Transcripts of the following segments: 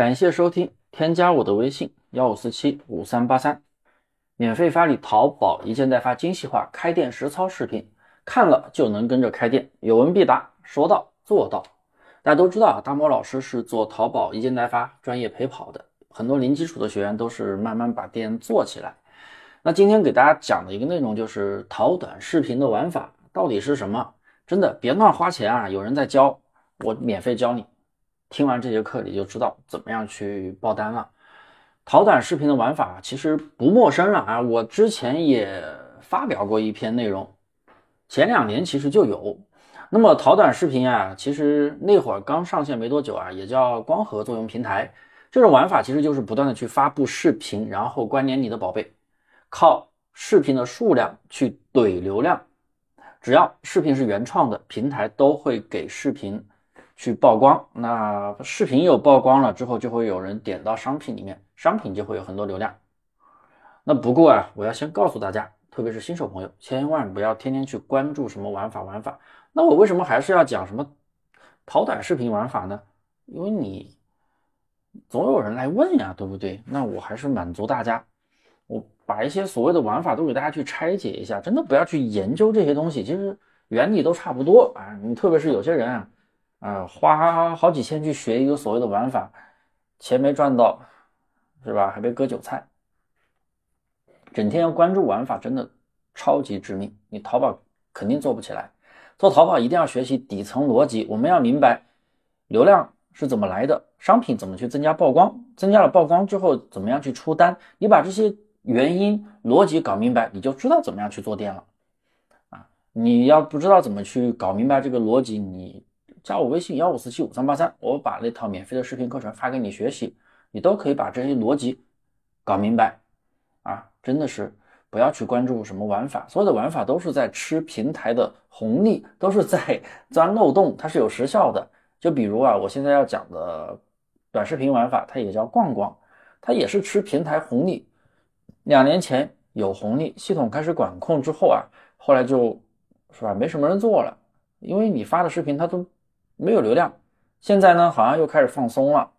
感谢收听，添加我的微信幺五四七五三八三，免费发你淘宝一件代发精细化开店实操视频，看了就能跟着开店，有问必答，说到做到。大家都知道啊，大魔老师是做淘宝一件代发专业陪跑的，很多零基础的学员都是慢慢把店做起来。那今天给大家讲的一个内容就是淘短视频的玩法到底是什么？真的别乱花钱啊！有人在教，我免费教你。听完这节课，你就知道怎么样去爆单了。淘短视频的玩法其实不陌生了啊，我之前也发表过一篇内容，前两年其实就有。那么淘短视频啊，其实那会儿刚上线没多久啊，也叫光合作用平台。这种玩法其实就是不断的去发布视频，然后关联你的宝贝，靠视频的数量去怼流量。只要视频是原创的，平台都会给视频。去曝光，那视频有曝光了之后，就会有人点到商品里面，商品就会有很多流量。那不过啊，我要先告诉大家，特别是新手朋友，千万不要天天去关注什么玩法玩法。那我为什么还是要讲什么跑短视频玩法呢？因为你总有人来问呀，对不对？那我还是满足大家，我把一些所谓的玩法都给大家去拆解一下。真的不要去研究这些东西，其实原理都差不多啊。你特别是有些人啊。啊，花好几千去学一个所谓的玩法，钱没赚到，是吧？还被割韭菜。整天要关注玩法，真的超级致命。你淘宝肯定做不起来。做淘宝一定要学习底层逻辑。我们要明白流量是怎么来的，商品怎么去增加曝光，增加了曝光之后怎么样去出单。你把这些原因逻辑搞明白，你就知道怎么样去做店了。啊，你要不知道怎么去搞明白这个逻辑，你。加我微信幺五四七五三八三，我把那套免费的视频课程发给你学习，你都可以把这些逻辑搞明白啊！真的是不要去关注什么玩法，所有的玩法都是在吃平台的红利，都是在钻漏洞，它是有时效的。就比如啊，我现在要讲的短视频玩法，它也叫逛逛，它也是吃平台红利。两年前有红利，系统开始管控之后啊，后来就是吧，没什么人做了，因为你发的视频它都。没有流量，现在呢好像又开始放松了，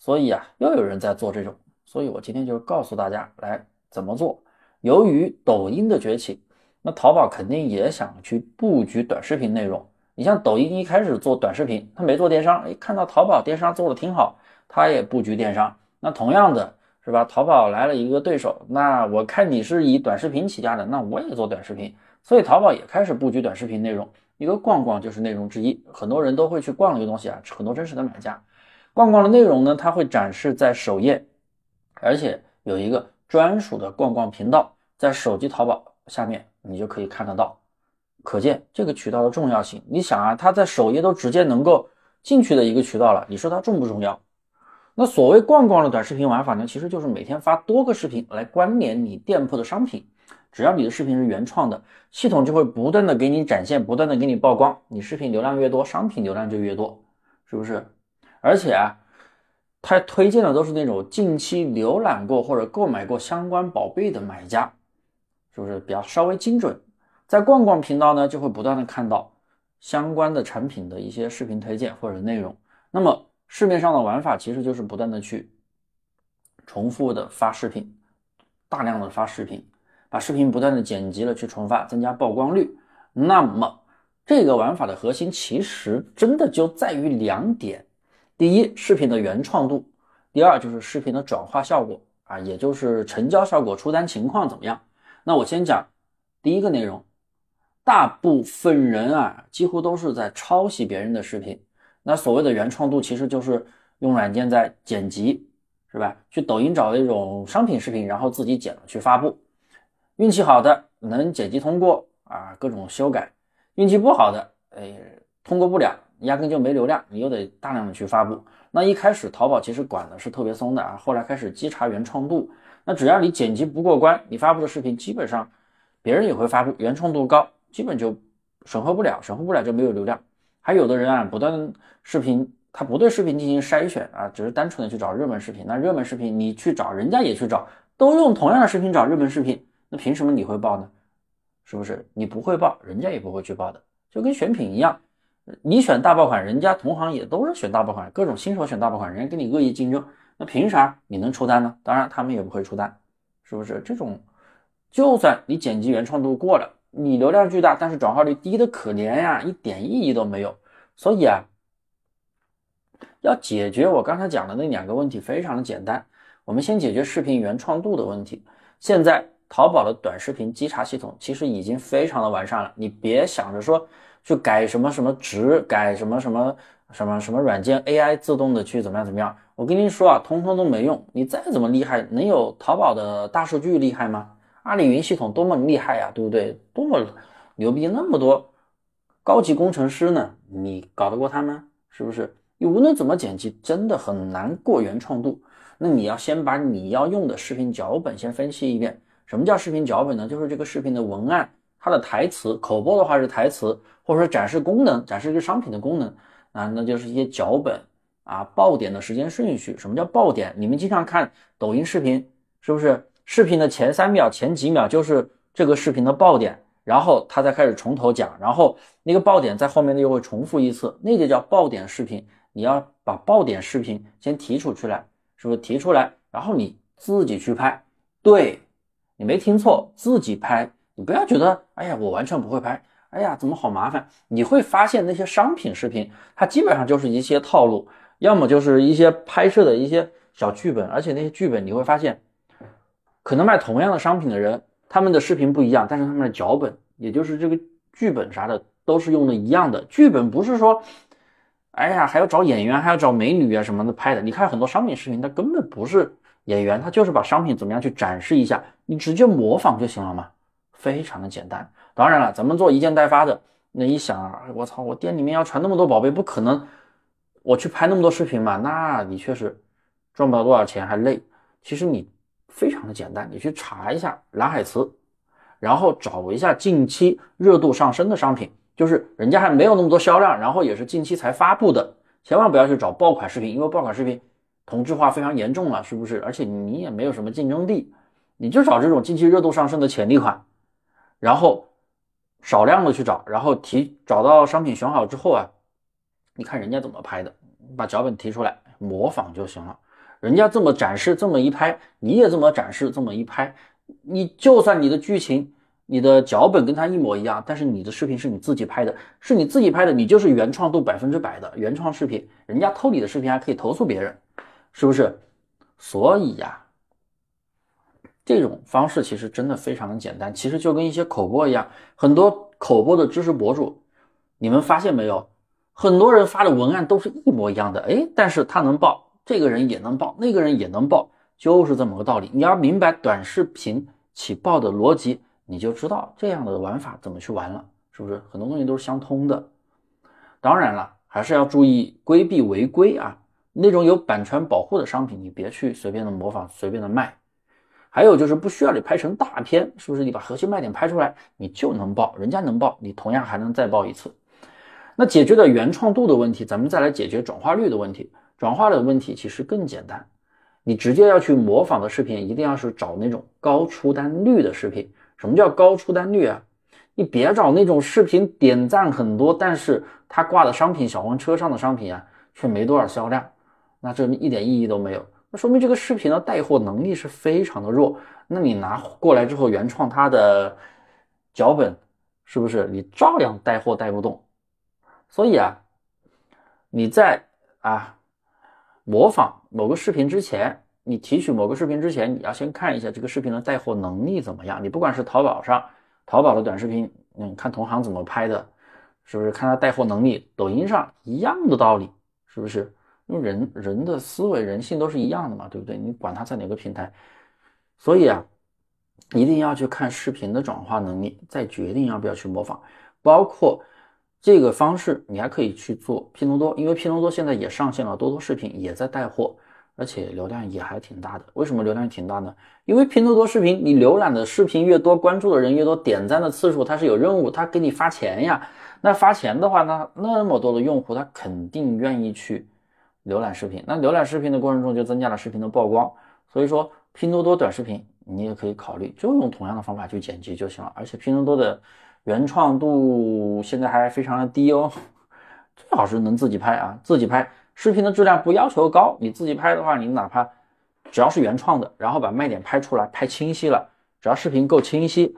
所以啊又有人在做这种，所以我今天就告诉大家来怎么做。由于抖音的崛起，那淘宝肯定也想去布局短视频内容。你像抖音一开始做短视频，他没做电商，哎，看到淘宝电商做的挺好，他也布局电商。那同样的是吧？淘宝来了一个对手，那我看你是以短视频起家的，那我也做短视频，所以淘宝也开始布局短视频内容。一个逛逛就是内容之一，很多人都会去逛一个东西啊，很多真实的买家。逛逛的内容呢，它会展示在首页，而且有一个专属的逛逛频道，在手机淘宝下面你就可以看得到，可见这个渠道的重要性。你想啊，它在首页都直接能够进去的一个渠道了，你说它重不重要？那所谓逛逛的短视频玩法呢，其实就是每天发多个视频来关联你店铺的商品。只要你的视频是原创的，系统就会不断的给你展现，不断的给你曝光。你视频流量越多，商品流量就越多，是不是？而且啊，他推荐的都是那种近期浏览过或者购买过相关宝贝的买家，是不是比较稍微精准？在逛逛频道呢，就会不断的看到相关的产品的一些视频推荐或者内容。那么市面上的玩法其实就是不断的去重复的发视频，大量的发视频。把视频不断的剪辑了去重发，增加曝光率。那么这个玩法的核心其实真的就在于两点：第一，视频的原创度；第二，就是视频的转化效果啊，也就是成交效果、出单情况怎么样。那我先讲第一个内容，大部分人啊，几乎都是在抄袭别人的视频。那所谓的原创度，其实就是用软件在剪辑，是吧？去抖音找那种商品视频，然后自己剪了去发布。运气好的能剪辑通过啊，各种修改；运气不好的，哎，通过不了，压根就没流量，你又得大量的去发布。那一开始淘宝其实管的是特别松的啊，后来开始稽查原创度。那只要你剪辑不过关，你发布的视频基本上别人也会发布，原创度高，基本就审核不了，审核不了就没有流量。还有的人啊，不断视频他不对视频进行筛选啊，只是单纯的去找热门视频。那热门视频你去找，人家也去找，都用同样的视频找热门视频。那凭什么你会报呢？是不是你不会报，人家也不会去报的，就跟选品一样，你选大爆款，人家同行也都是选大爆款，各种新手选大爆款，人家跟你恶意竞争，那凭啥你能出单呢？当然他们也不会出单，是不是？这种就算你剪辑原创度过了，你流量巨大，但是转化率低的可怜呀，一点意义都没有。所以啊，要解决我刚才讲的那两个问题，非常的简单。我们先解决视频原创度的问题。现在淘宝的短视频稽查系统其实已经非常的完善了，你别想着说去改什么什么值，改什么什么什么什么软件 AI 自动的去怎么样怎么样。我跟您说啊，通通都没用。你再怎么厉害，能有淘宝的大数据厉害吗？阿里云系统多么厉害呀，对不对？多么牛逼，那么多高级工程师呢，你搞得过他们？是不是？你无论怎么剪辑，真的很难过原创度。那你要先把你要用的视频脚本先分析一遍。什么叫视频脚本呢？就是这个视频的文案，它的台词，口播的话是台词，或者说展示功能，展示一个商品的功能啊，那就是一些脚本啊，爆点的时间顺序。什么叫爆点？你们经常看抖音视频，是不是？视频的前三秒、前几秒就是这个视频的爆点，然后他再开始从头讲，然后那个爆点在后面呢又会重复一次，那就叫爆点视频。你要把爆点视频先提出去来。是不是提出来，然后你自己去拍？对，你没听错，自己拍。你不要觉得，哎呀，我完全不会拍，哎呀，怎么好麻烦？你会发现那些商品视频，它基本上就是一些套路，要么就是一些拍摄的一些小剧本，而且那些剧本你会发现，可能卖同样的商品的人，他们的视频不一样，但是他们的脚本，也就是这个剧本啥的，都是用的一样的。剧本不是说。哎呀，还要找演员，还要找美女啊什么的拍的。你看很多商品视频，它根本不是演员，他就是把商品怎么样去展示一下，你直接模仿就行了嘛，非常的简单。当然了，咱们做一件代发的，那一想啊，我操，我店里面要传那么多宝贝，不可能，我去拍那么多视频嘛，那你确实赚不到多少钱，还累。其实你非常的简单，你去查一下蓝海词，然后找一下近期热度上升的商品。就是人家还没有那么多销量，然后也是近期才发布的，千万不要去找爆款视频，因为爆款视频同质化非常严重了，是不是？而且你也没有什么竞争力，你就找这种近期热度上升的潜力款，然后少量的去找，然后提找到商品选好之后啊，你看人家怎么拍的，把脚本提出来模仿就行了。人家这么展示，这么一拍，你也这么展示，这么一拍，你就算你的剧情。你的脚本跟他一模一样，但是你的视频是你自己拍的，是你自己拍的，你就是原创度百分之百的原创视频。人家偷你的视频还可以投诉别人，是不是？所以呀，这种方式其实真的非常的简单，其实就跟一些口播一样，很多口播的知识博主，你们发现没有？很多人发的文案都是一模一样的，哎，但是他能爆，这个人也能爆，那个人也能爆，就是这么个道理。你要明白短视频起爆的逻辑。你就知道这样的玩法怎么去玩了，是不是？很多东西都是相通的。当然了，还是要注意规避违规啊。那种有版权保护的商品，你别去随便的模仿，随便的卖。还有就是不需要你拍成大片，是不是？你把核心卖点拍出来，你就能爆，人家能爆，你同样还能再爆一次。那解决了原创度的问题，咱们再来解决转化率的问题。转化的问题其实更简单，你直接要去模仿的视频，一定要是找那种高出单率的视频。什么叫高出单率啊？你别找那种视频点赞很多，但是他挂的商品小黄车上的商品啊，却没多少销量，那这一点意义都没有。那说明这个视频的带货能力是非常的弱。那你拿过来之后原创它的脚本，是不是你照样带货带不动？所以啊，你在啊模仿某个视频之前。你提取某个视频之前，你要先看一下这个视频的带货能力怎么样。你不管是淘宝上，淘宝的短视频，嗯，看同行怎么拍的，是不是？看他带货能力，抖音上一样的道理，是不是？因为人人的思维、人性都是一样的嘛，对不对？你管他在哪个平台，所以啊，一定要去看视频的转化能力，再决定要不要去模仿。包括这个方式，你还可以去做拼多多，因为拼多多现在也上线了多多视频，也在带货。而且流量也还挺大的，为什么流量挺大呢？因为拼多多视频，你浏览的视频越多，关注的人越多，点赞的次数它是有任务，它给你发钱呀。那发钱的话，那那么多的用户，他肯定愿意去浏览视频。那浏览视频的过程中，就增加了视频的曝光。所以说，拼多多短视频你也可以考虑，就用同样的方法去剪辑就行了。而且拼多多的原创度现在还非常的低哦，最好是能自己拍啊，自己拍视频的质量不要求高，你自己拍的话，你哪怕只要是原创的，然后把卖点拍出来，拍清晰了，只要视频够清晰，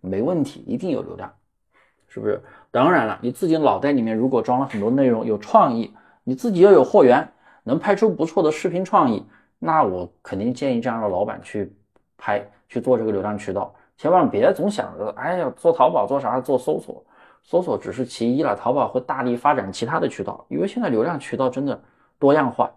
没问题，一定有流量，是不是？当然了，你自己脑袋里面如果装了很多内容，有创意，你自己又有货源，能拍出不错的视频创意，那我肯定建议这样的老板去拍，去做这个流量渠道。千万别总想着，哎呀，做淘宝做啥？做搜索，搜索只是其一了。淘宝会大力发展其他的渠道，因为现在流量渠道真的多样化，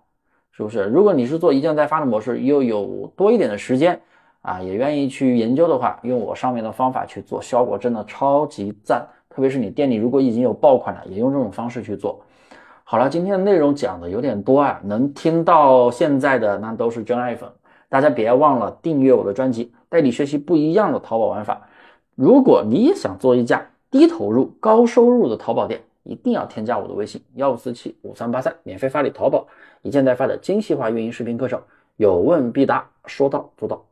是不是？如果你是做一件代发的模式，又有多一点的时间啊，也愿意去研究的话，用我上面的方法去做，效果真的超级赞。特别是你店里如果已经有爆款了，也用这种方式去做。好了，今天的内容讲的有点多啊，能听到现在的那都是真爱粉。大家别忘了订阅我的专辑，带你学习不一样的淘宝玩法。如果你也想做一家低投入高收入的淘宝店，一定要添加我的微信幺五四七五三八三，免费发你淘宝一件代发的精细化运营视频课程，有问必答，说到做到。